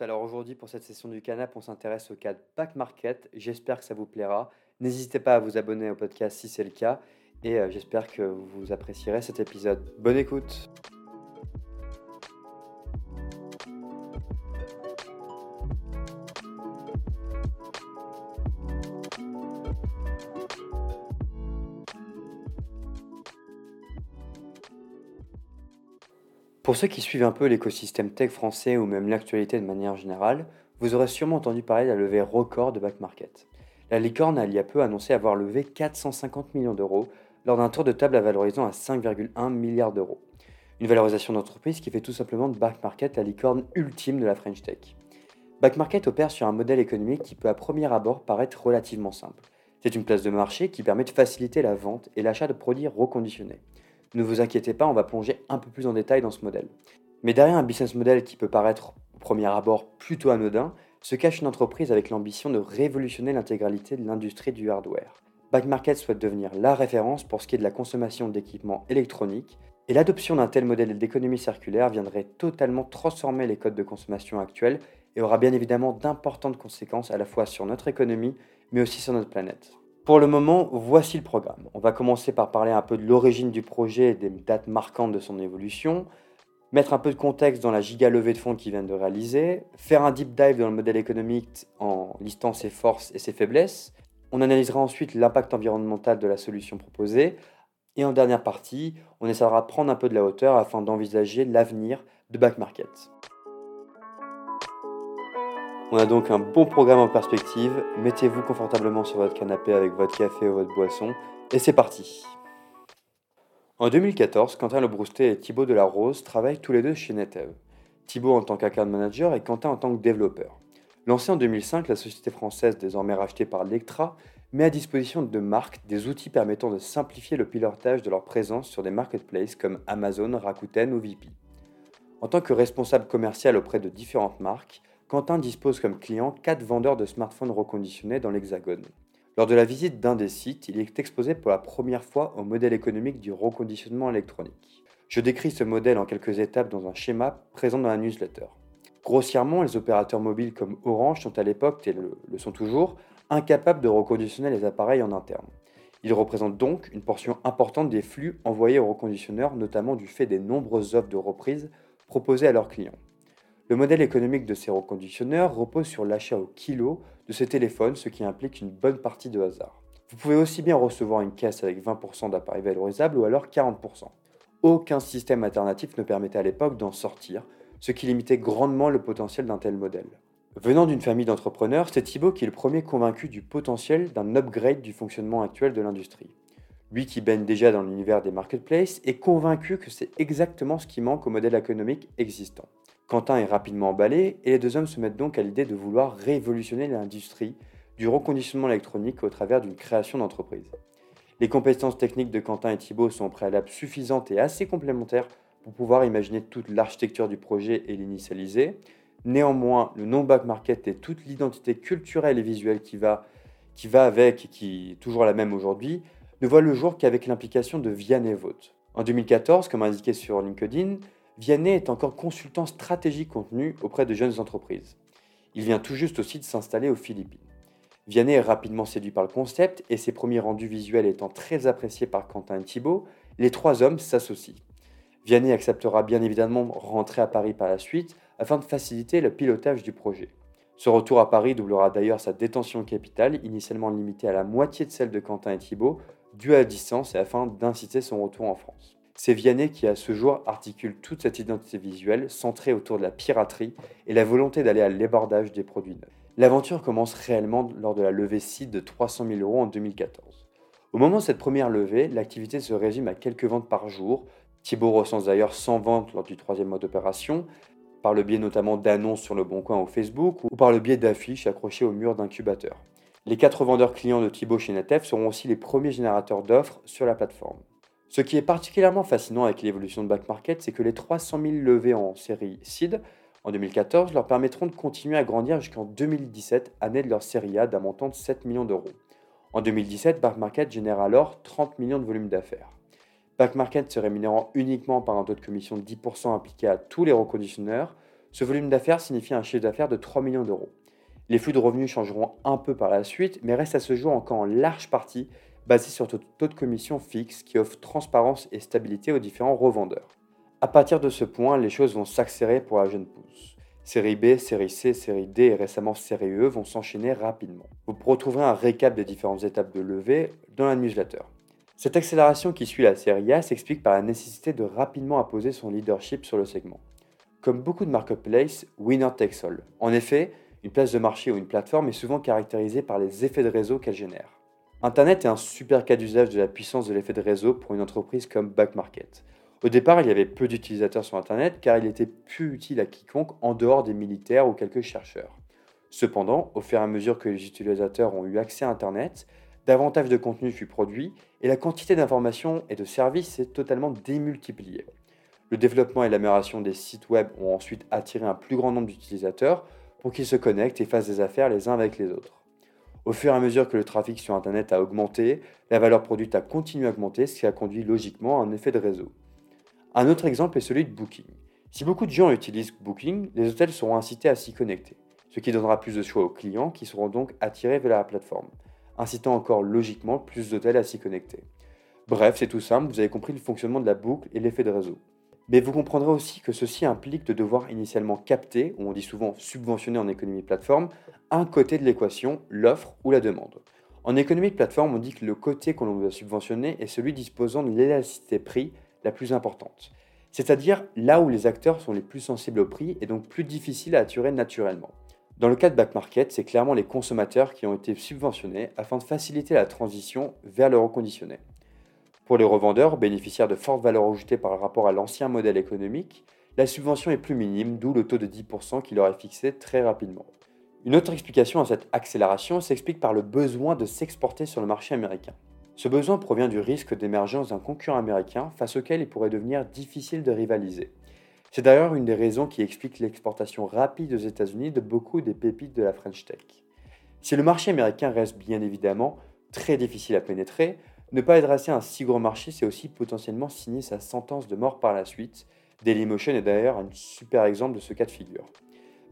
Alors aujourd'hui pour cette session du canap, on s'intéresse au cas de Back Market. J'espère que ça vous plaira. N'hésitez pas à vous abonner au podcast si c'est le cas et euh, j'espère que vous apprécierez cet épisode. Bonne écoute. Pour ceux qui suivent un peu l'écosystème tech français ou même l'actualité de manière générale, vous aurez sûrement entendu parler de la levée record de Back Market. La licorne a il y a peu annoncé avoir levé 450 millions d'euros lors d'un tour de table à valorisant à 5,1 milliards d'euros. Une valorisation d'entreprise qui fait tout simplement de Back Market la licorne ultime de la French Tech. Back Market opère sur un modèle économique qui peut à premier abord paraître relativement simple. C'est une place de marché qui permet de faciliter la vente et l'achat de produits reconditionnés. Ne vous inquiétez pas, on va plonger un peu plus en détail dans ce modèle. Mais derrière un business model qui peut paraître au premier abord plutôt anodin, se cache une entreprise avec l'ambition de révolutionner l'intégralité de l'industrie du hardware. Backmarket souhaite devenir la référence pour ce qui est de la consommation d'équipements électroniques, et l'adoption d'un tel modèle d'économie circulaire viendrait totalement transformer les codes de consommation actuels et aura bien évidemment d'importantes conséquences à la fois sur notre économie, mais aussi sur notre planète. Pour le moment, voici le programme. On va commencer par parler un peu de l'origine du projet et des dates marquantes de son évolution, mettre un peu de contexte dans la giga levée de fonds qu'il vient de réaliser, faire un deep dive dans le modèle économique en listant ses forces et ses faiblesses. On analysera ensuite l'impact environnemental de la solution proposée. Et en dernière partie, on essaiera de prendre un peu de la hauteur afin d'envisager l'avenir de Back Market. On a donc un bon programme en perspective. Mettez-vous confortablement sur votre canapé avec votre café ou votre boisson. Et c'est parti En 2014, Quentin Lebroustet et Thibaut Delarose travaillent tous les deux chez Netev. Thibaut en tant qu'account manager et Quentin en tant que développeur. Lancée en 2005, la société française, désormais rachetée par Lectra, met à disposition de marques des outils permettant de simplifier le pilotage de leur présence sur des marketplaces comme Amazon, Rakuten ou VP. En tant que responsable commercial auprès de différentes marques, Quentin dispose comme client 4 vendeurs de smartphones reconditionnés dans l'Hexagone. Lors de la visite d'un des sites, il est exposé pour la première fois au modèle économique du reconditionnement électronique. Je décris ce modèle en quelques étapes dans un schéma présent dans la newsletter. Grossièrement, les opérateurs mobiles comme Orange sont à l'époque, et le, le sont toujours, incapables de reconditionner les appareils en interne. Ils représentent donc une portion importante des flux envoyés aux reconditionneurs, notamment du fait des nombreuses offres de reprise proposées à leurs clients. Le modèle économique de ces reconditionneurs repose sur l'achat au kilo de ces téléphones, ce qui implique une bonne partie de hasard. Vous pouvez aussi bien recevoir une caisse avec 20% d'appareils valorisables ou alors 40%. Aucun système alternatif ne permettait à l'époque d'en sortir, ce qui limitait grandement le potentiel d'un tel modèle. Venant d'une famille d'entrepreneurs, c'est Thibaut qui est le premier convaincu du potentiel d'un upgrade du fonctionnement actuel de l'industrie. Lui qui baigne déjà dans l'univers des marketplaces est convaincu que c'est exactement ce qui manque au modèle économique existant. Quentin est rapidement emballé et les deux hommes se mettent donc à l'idée de vouloir révolutionner l'industrie du reconditionnement électronique au travers d'une création d'entreprise. Les compétences techniques de Quentin et Thibault sont au préalable suffisantes et assez complémentaires pour pouvoir imaginer toute l'architecture du projet et l'initialiser. Néanmoins, le non-back market et toute l'identité culturelle et visuelle qui va, qui va avec et qui est toujours la même aujourd'hui ne voient le jour qu'avec l'implication de Vianney Vote. En 2014, comme indiqué sur LinkedIn, Vianney est encore consultant stratégique contenu auprès de jeunes entreprises. Il vient tout juste aussi de s'installer aux Philippines. Vianney est rapidement séduit par le concept et ses premiers rendus visuels étant très appréciés par Quentin et Thibault, les trois hommes s'associent. Vianney acceptera bien évidemment rentrer à Paris par la suite afin de faciliter le pilotage du projet. Ce retour à Paris doublera d'ailleurs sa détention capitale, initialement limitée à la moitié de celle de Quentin et Thibault, due à la distance et afin d'inciter son retour en France. C'est Vianney qui, à ce jour, articule toute cette identité visuelle centrée autour de la piraterie et la volonté d'aller à l'ébordage des produits neufs. L'aventure commence réellement lors de la levée CID de 300 000 euros en 2014. Au moment de cette première levée, l'activité se résume à quelques ventes par jour. Thibault recense d'ailleurs 100 ventes lors du troisième mois d'opération, par le biais notamment d'annonces sur le Bon Coin ou Facebook, ou par le biais d'affiches accrochées au mur d'incubateur. Les quatre vendeurs clients de Thibault chez Netef seront aussi les premiers générateurs d'offres sur la plateforme. Ce qui est particulièrement fascinant avec l'évolution de Back Market, c'est que les 300 000 levées en série SID en 2014 leur permettront de continuer à grandir jusqu'en 2017, année de leur série A d'un montant de 7 millions d'euros. En 2017, Back Market génère alors 30 millions de volume d'affaires. Back Market se rémunérant uniquement par un taux de commission de 10% appliqué à tous les reconditionneurs, Ce volume d'affaires signifie un chiffre d'affaires de 3 millions d'euros. Les flux de revenus changeront un peu par la suite, mais restent à ce jour encore en large partie basés sur taux de commission fixe qui offre transparence et stabilité aux différents revendeurs. À partir de ce point, les choses vont s'accélérer pour la jeune pousse. Série B, série C, série D et récemment série E vont s'enchaîner rapidement. Vous retrouverez un récap des différentes étapes de levée dans la newsletter. Cette accélération qui suit la série A s'explique par la nécessité de rapidement imposer son leadership sur le segment. Comme beaucoup de marketplaces, winner takes all. En effet, une place de marché ou une plateforme est souvent caractérisée par les effets de réseau qu'elle génère. Internet est un super cas d'usage de la puissance de l'effet de réseau pour une entreprise comme Backmarket. Au départ, il y avait peu d'utilisateurs sur Internet car il était plus utile à quiconque en dehors des militaires ou quelques chercheurs. Cependant, au fur et à mesure que les utilisateurs ont eu accès à Internet, davantage de contenu fut produit et la quantité d'informations et de services s'est totalement démultipliée. Le développement et l'amélioration des sites web ont ensuite attiré un plus grand nombre d'utilisateurs pour qu'ils se connectent et fassent des affaires les uns avec les autres. Au fur et à mesure que le trafic sur Internet a augmenté, la valeur produite a continué à augmenter, ce qui a conduit logiquement à un effet de réseau. Un autre exemple est celui de Booking. Si beaucoup de gens utilisent Booking, les hôtels seront incités à s'y connecter, ce qui donnera plus de choix aux clients qui seront donc attirés vers la plateforme, incitant encore logiquement plus d'hôtels à s'y connecter. Bref, c'est tout simple, vous avez compris le fonctionnement de la boucle et l'effet de réseau. Mais vous comprendrez aussi que ceci implique de devoir initialement capter, ou on dit souvent subventionner en économie plateforme, un côté de l'équation, l'offre ou la demande. En économie de plateforme, on dit que le côté qu'on doit subventionner est celui disposant de l'élasticité prix la plus importante. C'est-à-dire là où les acteurs sont les plus sensibles au prix et donc plus difficiles à attirer naturellement. Dans le cas de Back Market, c'est clairement les consommateurs qui ont été subventionnés afin de faciliter la transition vers le reconditionné. Pour les revendeurs, bénéficiaires de fortes valeurs ajoutées par rapport à l'ancien modèle économique, la subvention est plus minime, d'où le taux de 10% qui leur est fixé très rapidement. Une autre explication à cette accélération s'explique par le besoin de s'exporter sur le marché américain. Ce besoin provient du risque d'émergence d'un concurrent américain face auquel il pourrait devenir difficile de rivaliser. C'est d'ailleurs une des raisons qui explique l'exportation rapide aux États-Unis de beaucoup des pépites de la French Tech. Si le marché américain reste bien évidemment très difficile à pénétrer, ne pas adresser un si gros marché, c'est aussi potentiellement signer sa sentence de mort par la suite. Dailymotion est d'ailleurs un super exemple de ce cas de figure.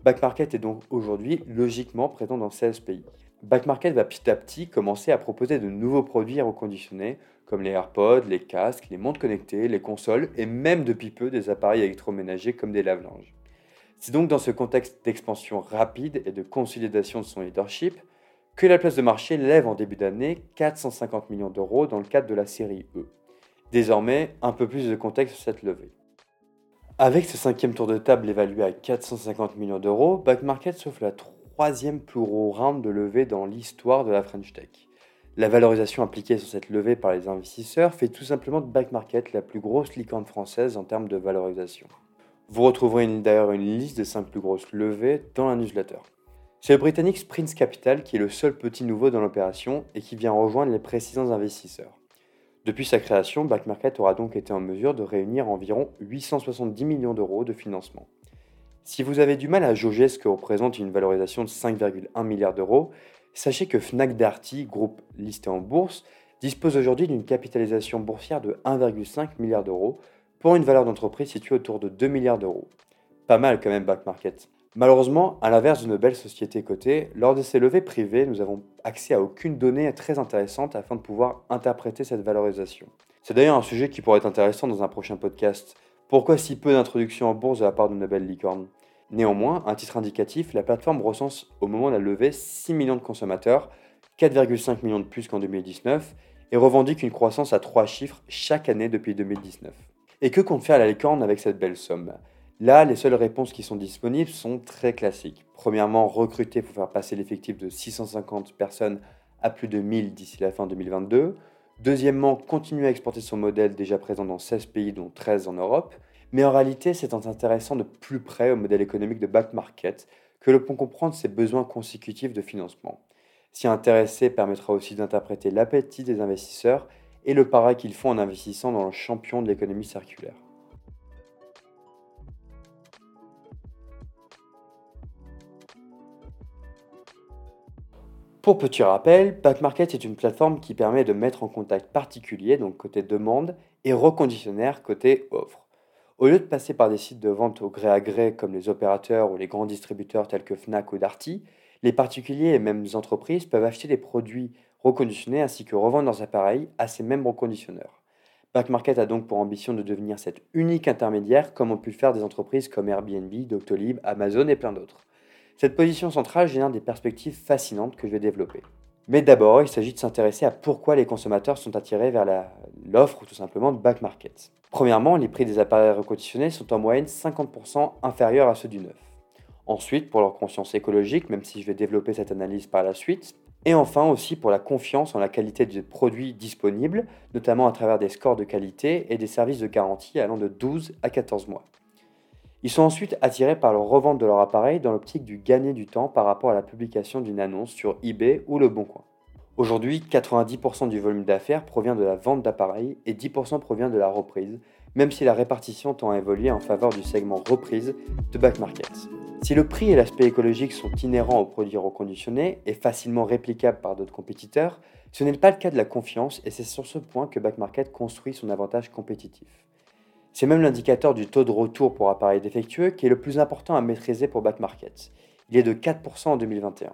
Backmarket est donc aujourd'hui logiquement présent dans 16 pays. Backmarket va petit à petit commencer à proposer de nouveaux produits reconditionnés, comme les AirPods, les casques, les montres connectées, les consoles et même depuis peu des appareils électroménagers comme des lave-linges. C'est donc dans ce contexte d'expansion rapide et de consolidation de son leadership que la place de marché lève en début d'année 450 millions d'euros dans le cadre de la série E. Désormais, un peu plus de contexte sur cette levée. Avec ce cinquième tour de table évalué à 450 millions d'euros, Backmarket s'offre la troisième plus gros round de levée dans l'histoire de la French Tech. La valorisation appliquée sur cette levée par les investisseurs fait tout simplement de Back Market la plus grosse licorne française en termes de valorisation. Vous retrouverez d'ailleurs une liste des 5 plus grosses levées dans la newsletter. C'est le britannique Sprint Capital qui est le seul petit nouveau dans l'opération et qui vient rejoindre les précédents investisseurs. Depuis sa création, Back Market aura donc été en mesure de réunir environ 870 millions d'euros de financement. Si vous avez du mal à jauger ce que représente une valorisation de 5,1 milliards d'euros, sachez que Fnac Darty, groupe listé en bourse, dispose aujourd'hui d'une capitalisation boursière de 1,5 milliard d'euros pour une valeur d'entreprise située autour de 2 milliards d'euros. Pas mal quand même Back Market. Malheureusement, à l'inverse de nos belles sociétés cotées, lors de ces levées privées, nous avons accès à aucune donnée très intéressante afin de pouvoir interpréter cette valorisation. C'est d'ailleurs un sujet qui pourrait être intéressant dans un prochain podcast. Pourquoi si peu d'introduction en bourse de la part de nos belles licornes Néanmoins, un titre indicatif, la plateforme recense au moment de la levée 6 millions de consommateurs, 4,5 millions de plus qu'en 2019, et revendique une croissance à trois chiffres chaque année depuis 2019. Et que compte faire la licorne avec cette belle somme? Là, les seules réponses qui sont disponibles sont très classiques. Premièrement, recruter pour faire passer l'effectif de 650 personnes à plus de 1000 d'ici la fin 2022. Deuxièmement, continuer à exporter son modèle déjà présent dans 16 pays, dont 13 en Europe. Mais en réalité, c'est en s'intéressant de plus près au modèle économique de back market que l'on peut comprendre ses besoins consécutifs de financement. S'y intéresser permettra aussi d'interpréter l'appétit des investisseurs et le pareil qu'ils font en investissant dans le champion de l'économie circulaire. Pour petit rappel, Backmarket est une plateforme qui permet de mettre en contact particulier, donc côté demande, et reconditionnaire côté offre. Au lieu de passer par des sites de vente au gré à gré comme les opérateurs ou les grands distributeurs tels que Fnac ou Darty, les particuliers et mêmes entreprises peuvent acheter des produits reconditionnés ainsi que revendre leurs appareils à ces mêmes reconditionneurs. Backmarket a donc pour ambition de devenir cet unique intermédiaire comme ont pu le faire des entreprises comme Airbnb, Doctolib, Amazon et plein d'autres. Cette position centrale génère des perspectives fascinantes que je vais développer. Mais d'abord, il s'agit de s'intéresser à pourquoi les consommateurs sont attirés vers l'offre ou tout simplement de back market. Premièrement, les prix des appareils reconditionnés sont en moyenne 50% inférieurs à ceux du neuf. Ensuite, pour leur conscience écologique, même si je vais développer cette analyse par la suite. Et enfin aussi pour la confiance en la qualité des produits disponibles, notamment à travers des scores de qualité et des services de garantie allant de 12 à 14 mois. Ils sont ensuite attirés par la revente de leur appareil dans l'optique du gagner du temps par rapport à la publication d'une annonce sur eBay ou Le Bon Coin. Aujourd'hui, 90% du volume d'affaires provient de la vente d'appareils et 10% provient de la reprise, même si la répartition tend à évoluer en faveur du segment reprise de back market. Si le prix et l'aspect écologique sont inhérents aux produits reconditionnés et facilement réplicables par d'autres compétiteurs, ce n'est pas le cas de la confiance et c'est sur ce point que back market construit son avantage compétitif. C'est même l'indicateur du taux de retour pour appareils défectueux qui est le plus important à maîtriser pour back market. Il est de 4% en 2021.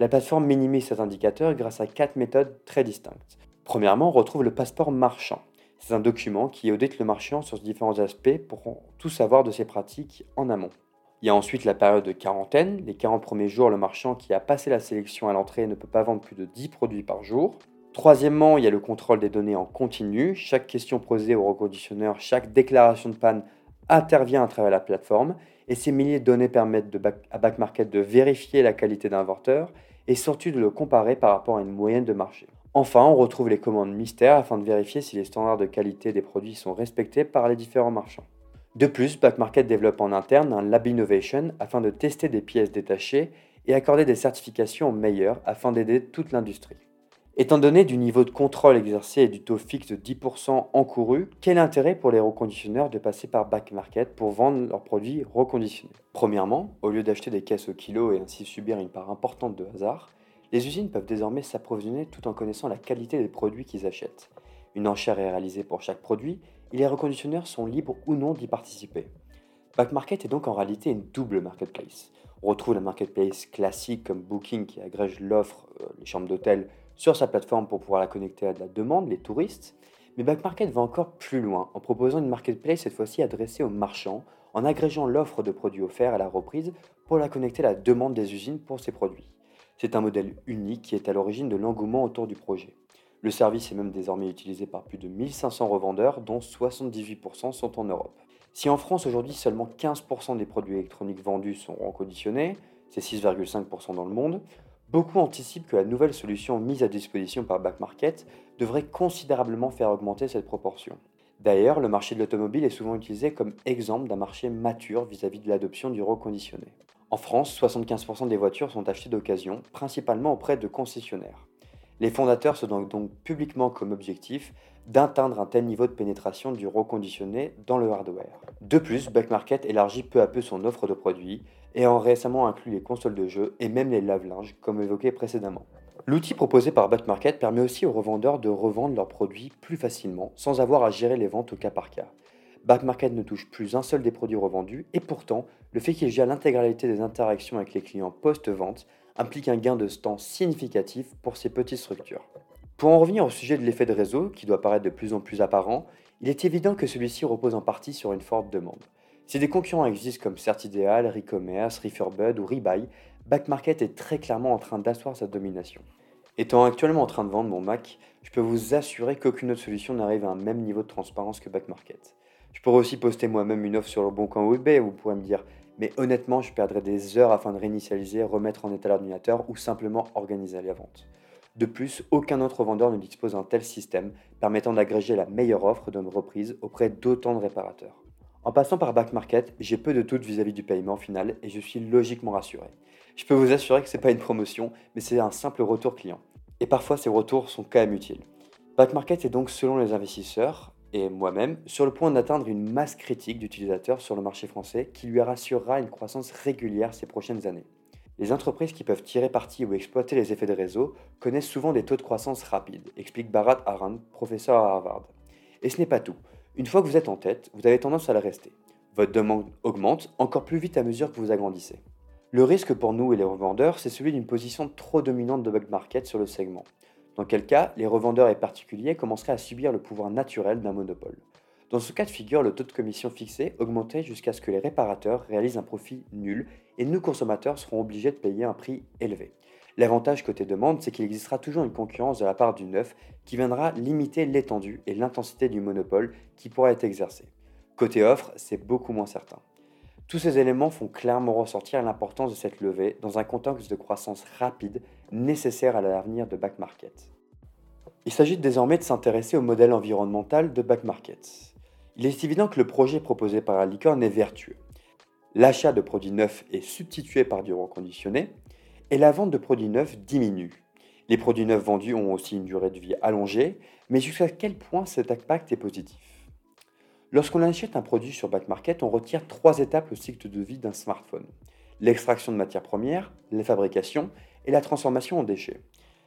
La plateforme minimise cet indicateur grâce à quatre méthodes très distinctes. Premièrement, on retrouve le passeport marchand. C'est un document qui audite le marchand sur différents aspects pour tout savoir de ses pratiques en amont. Il y a ensuite la période de quarantaine. Les 40 premiers jours, le marchand qui a passé la sélection à l'entrée ne peut pas vendre plus de 10 produits par jour. Troisièmement, il y a le contrôle des données en continu. Chaque question posée au reconditionneur, chaque déclaration de panne intervient à travers la plateforme et ces milliers de données permettent à Backmarket de vérifier la qualité d'un inventeur et surtout de le comparer par rapport à une moyenne de marché. Enfin, on retrouve les commandes mystères afin de vérifier si les standards de qualité des produits sont respectés par les différents marchands. De plus, Backmarket développe en interne un Lab Innovation afin de tester des pièces détachées et accorder des certifications meilleures afin d'aider toute l'industrie. Étant donné du niveau de contrôle exercé et du taux fixe de 10% encouru, quel intérêt pour les reconditionneurs de passer par back market pour vendre leurs produits reconditionnés? Premièrement, au lieu d'acheter des caisses au kilo et ainsi subir une part importante de hasard, les usines peuvent désormais s'approvisionner tout en connaissant la qualité des produits qu'ils achètent. Une enchère est réalisée pour chaque produit et les reconditionneurs sont libres ou non d'y participer. Back Market est donc en réalité une double marketplace. On retrouve la marketplace classique comme Booking qui agrège l'offre, euh, les chambres d'hôtel, sur sa plateforme pour pouvoir la connecter à de la demande, les touristes. Mais Back Market va encore plus loin en proposant une marketplace cette fois-ci adressée aux marchands, en agrégeant l'offre de produits offerts à la reprise pour la connecter à la demande des usines pour ces produits. C'est un modèle unique qui est à l'origine de l'engouement autour du projet. Le service est même désormais utilisé par plus de 1500 revendeurs, dont 78% sont en Europe. Si en France aujourd'hui seulement 15% des produits électroniques vendus sont reconditionnés, c'est 6,5% dans le monde, beaucoup anticipent que la nouvelle solution mise à disposition par Back Market devrait considérablement faire augmenter cette proportion. D'ailleurs, le marché de l'automobile est souvent utilisé comme exemple d'un marché mature vis-à-vis de l'adoption du reconditionné. En France, 75% des voitures sont achetées d'occasion, principalement auprès de concessionnaires. Les fondateurs se donnent donc publiquement comme objectif d'atteindre un tel niveau de pénétration du reconditionné dans le hardware. De plus, Backmarket élargit peu à peu son offre de produits et a récemment inclus les consoles de jeux et même les lave-linges comme évoqué précédemment. L'outil proposé par Backmarket permet aussi aux revendeurs de revendre leurs produits plus facilement sans avoir à gérer les ventes au cas par cas. Backmarket ne touche plus un seul des produits revendus et pourtant, le fait qu'il gère l'intégralité des interactions avec les clients post-vente implique un gain de temps significatif pour ces petites structures. Pour en revenir au sujet de l'effet de réseau, qui doit paraître de plus en plus apparent, il est évident que celui-ci repose en partie sur une forte demande. Si des concurrents existent comme Certideal, Recommerce, Refurbed ou Rebuy, Backmarket est très clairement en train d'asseoir sa domination. Étant actuellement en train de vendre mon Mac, je peux vous assurer qu'aucune autre solution n'arrive à un même niveau de transparence que Backmarket. Je pourrais aussi poster moi-même une offre sur le bon coin ou eBay, vous pourrez me dire mais honnêtement, je perdrais des heures afin de réinitialiser, remettre en état l'ordinateur ou simplement organiser la vente. De plus, aucun autre vendeur ne dispose d'un tel système permettant d'agréger la meilleure offre d'une reprise auprès d'autant de réparateurs. En passant par Back Market, j'ai peu de doutes vis-à-vis du paiement final et je suis logiquement rassuré. Je peux vous assurer que ce n'est pas une promotion, mais c'est un simple retour client. Et parfois ces retours sont quand même utiles. Back Market est donc selon les investisseurs et moi-même sur le point d'atteindre une masse critique d'utilisateurs sur le marché français qui lui rassurera une croissance régulière ces prochaines années. Les entreprises qui peuvent tirer parti ou exploiter les effets de réseau connaissent souvent des taux de croissance rapides, explique Bharat Arand, professeur à Harvard. Et ce n'est pas tout. Une fois que vous êtes en tête, vous avez tendance à le rester. Votre demande augmente encore plus vite à mesure que vous agrandissez. Le risque pour nous et les revendeurs, c'est celui d'une position trop dominante de bug market sur le segment. Dans quel cas, les revendeurs et particuliers commenceraient à subir le pouvoir naturel d'un monopole. Dans ce cas de figure, le taux de commission fixé augmentait jusqu'à ce que les réparateurs réalisent un profit nul et nous consommateurs serons obligés de payer un prix élevé. L'avantage côté demande, c'est qu'il existera toujours une concurrence de la part du neuf qui viendra limiter l'étendue et l'intensité du monopole qui pourra être exercé. Côté offre, c'est beaucoup moins certain. Tous ces éléments font clairement ressortir l'importance de cette levée dans un contexte de croissance rapide nécessaire à l'avenir de back market. Il s'agit désormais de s'intéresser au modèle environnemental de back market. Il est évident que le projet proposé par la licorne est vertueux. L'achat de produits neufs est substitué par du reconditionné et la vente de produits neufs diminue. Les produits neufs vendus ont aussi une durée de vie allongée, mais jusqu'à quel point cet impact est positif? Lorsqu'on achète un produit sur Back Market, on retire trois étapes au cycle de vie d'un smartphone. L'extraction de matières premières, la fabrication et la transformation en déchets.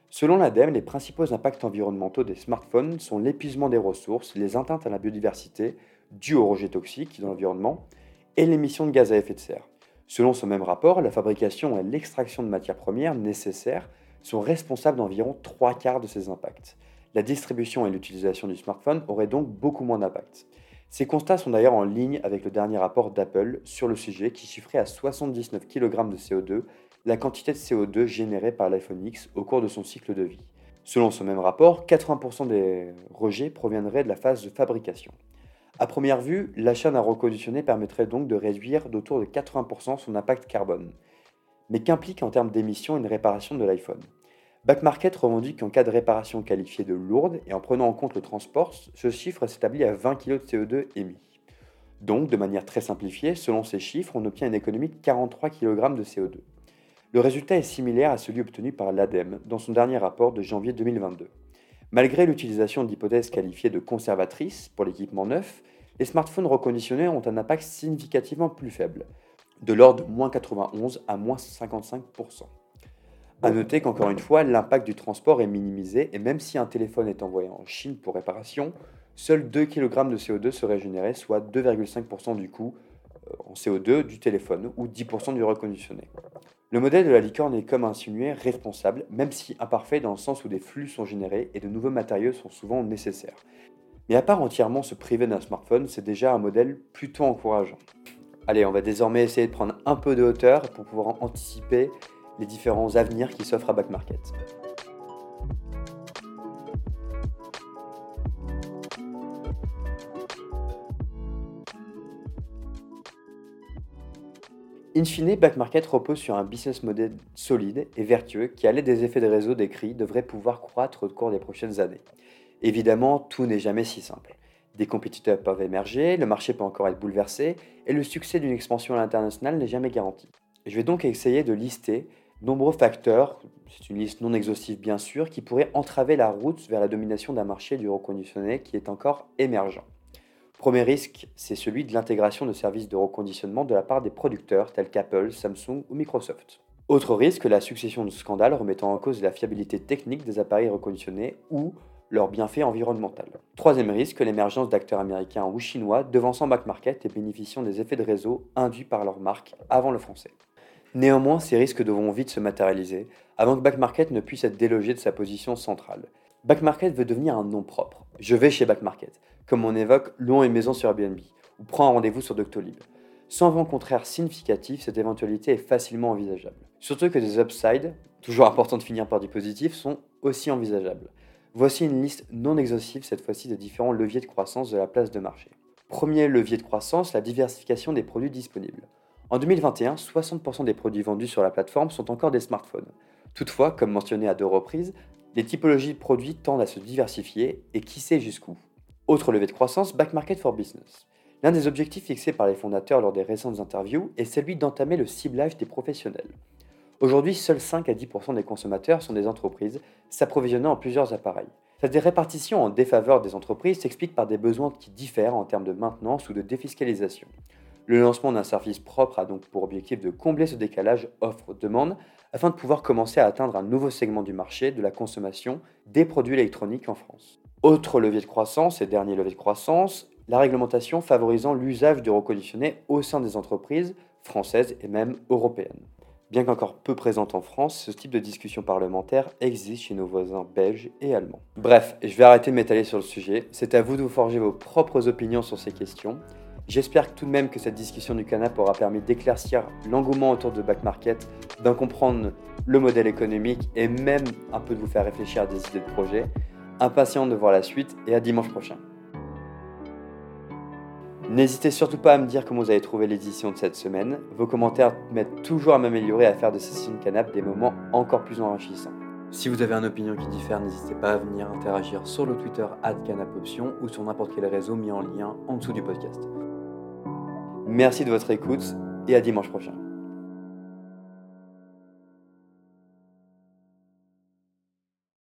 Selon l'ADEME, les principaux impacts environnementaux des smartphones sont l'épuisement des ressources, les atteintes à la biodiversité dues aux rejets toxiques dans l'environnement et l'émission de gaz à effet de serre. Selon ce même rapport, la fabrication et l'extraction de matières premières nécessaires sont responsables d'environ trois quarts de ces impacts. La distribution et l'utilisation du smartphone auraient donc beaucoup moins d'impact. Ces constats sont d'ailleurs en ligne avec le dernier rapport d'Apple sur le sujet qui chiffrait à 79 kg de CO2 la quantité de CO2 générée par l'iPhone X au cours de son cycle de vie. Selon ce même rapport, 80% des rejets proviendraient de la phase de fabrication. À première vue, l'achat d'un reconditionné permettrait donc de réduire d'autour de 80% son impact carbone. Mais qu'implique en termes d'émissions une réparation de l'iPhone? Backmarket revendique qu'en cas de réparation qualifiée de lourde et en prenant en compte le transport, ce chiffre s'établit à 20 kg de CO2 émis. Donc, de manière très simplifiée, selon ces chiffres, on obtient une économie de 43 kg de CO2. Le résultat est similaire à celui obtenu par l'ADEME dans son dernier rapport de janvier 2022. Malgré l'utilisation d'hypothèses qualifiées de conservatrices pour l'équipement neuf, les smartphones reconditionnés ont un impact significativement plus faible, de l'ordre de moins 91 à moins 55%. A noter qu'encore une fois, l'impact du transport est minimisé et même si un téléphone est envoyé en Chine pour réparation, seuls 2 kg de CO2 seraient générés, soit 2,5% du coût euh, en CO2 du téléphone ou 10% du reconditionné. Le modèle de la licorne est comme insinué responsable, même si imparfait dans le sens où des flux sont générés et de nouveaux matériaux sont souvent nécessaires. Mais à part entièrement se priver d'un smartphone, c'est déjà un modèle plutôt encourageant. Allez, on va désormais essayer de prendre un peu de hauteur pour pouvoir anticiper les différents avenirs qui s'offrent à Back Market. In fine, Back Market repose sur un business model solide et vertueux qui, à l'aide des effets de réseau décrits, devrait pouvoir croître au cours des prochaines années. Évidemment, tout n'est jamais si simple. Des compétiteurs peuvent émerger, le marché peut encore être bouleversé, et le succès d'une expansion à l'international n'est jamais garanti. Je vais donc essayer de lister nombreux facteurs, c'est une liste non exhaustive bien sûr, qui pourraient entraver la route vers la domination d'un marché du reconditionné qui est encore émergent. Premier risque, c'est celui de l'intégration de services de reconditionnement de la part des producteurs tels qu'Apple, Samsung ou Microsoft. Autre risque, la succession de scandales remettant en cause la fiabilité technique des appareils reconditionnés ou leur bienfait environnemental. Troisième risque, l'émergence d'acteurs américains ou chinois devançant back market et bénéficiant des effets de réseau induits par leur marque avant le français. Néanmoins, ces risques devront vite se matérialiser avant que Back Market ne puisse être délogé de sa position centrale. Back Market veut devenir un nom propre. Je vais chez Back Market, comme on évoque louons une maison sur Airbnb ou prends un rendez-vous sur Doctolib. Sans vent contraire significatif, cette éventualité est facilement envisageable. Surtout que des upsides, toujours important de finir par du positif, sont aussi envisageables. Voici une liste non exhaustive cette fois-ci des différents leviers de croissance de la place de marché. Premier levier de croissance, la diversification des produits disponibles. En 2021, 60% des produits vendus sur la plateforme sont encore des smartphones. Toutefois, comme mentionné à deux reprises, les typologies de produits tendent à se diversifier et qui sait jusqu'où? Autre levée de croissance, Back Market for Business. L'un des objectifs fixés par les fondateurs lors des récentes interviews est celui d'entamer le ciblage des professionnels. Aujourd'hui, seuls 5 à 10% des consommateurs sont des entreprises s'approvisionnant en plusieurs appareils. Cette répartition en défaveur des entreprises s'explique par des besoins qui diffèrent en termes de maintenance ou de défiscalisation. Le lancement d'un service propre a donc pour objectif de combler ce décalage offre-demande afin de pouvoir commencer à atteindre un nouveau segment du marché de la consommation des produits électroniques en France. Autre levier de croissance et dernier levier de croissance, la réglementation favorisant l'usage du reconditionné au sein des entreprises françaises et même européennes. Bien qu'encore peu présente en France, ce type de discussion parlementaire existe chez nos voisins belges et allemands. Bref, je vais arrêter de m'étaler sur le sujet, c'est à vous de vous forger vos propres opinions sur ces questions. J'espère tout de même que cette discussion du canap aura permis d'éclaircir l'engouement autour de Back Market, d'en comprendre le modèle économique et même un peu de vous faire réfléchir à des idées de projet. Impatient de voir la suite et à dimanche prochain. N'hésitez surtout pas à me dire comment vous avez trouvé l'édition de cette semaine. Vos commentaires m'aident toujours à m'améliorer et à faire de ces de canap des moments encore plus enrichissants. Si vous avez une opinion qui diffère, n'hésitez pas à venir interagir sur le Twitter canapoption ou sur n'importe quel réseau mis en lien en dessous du podcast. Merci de votre écoute et à dimanche prochain.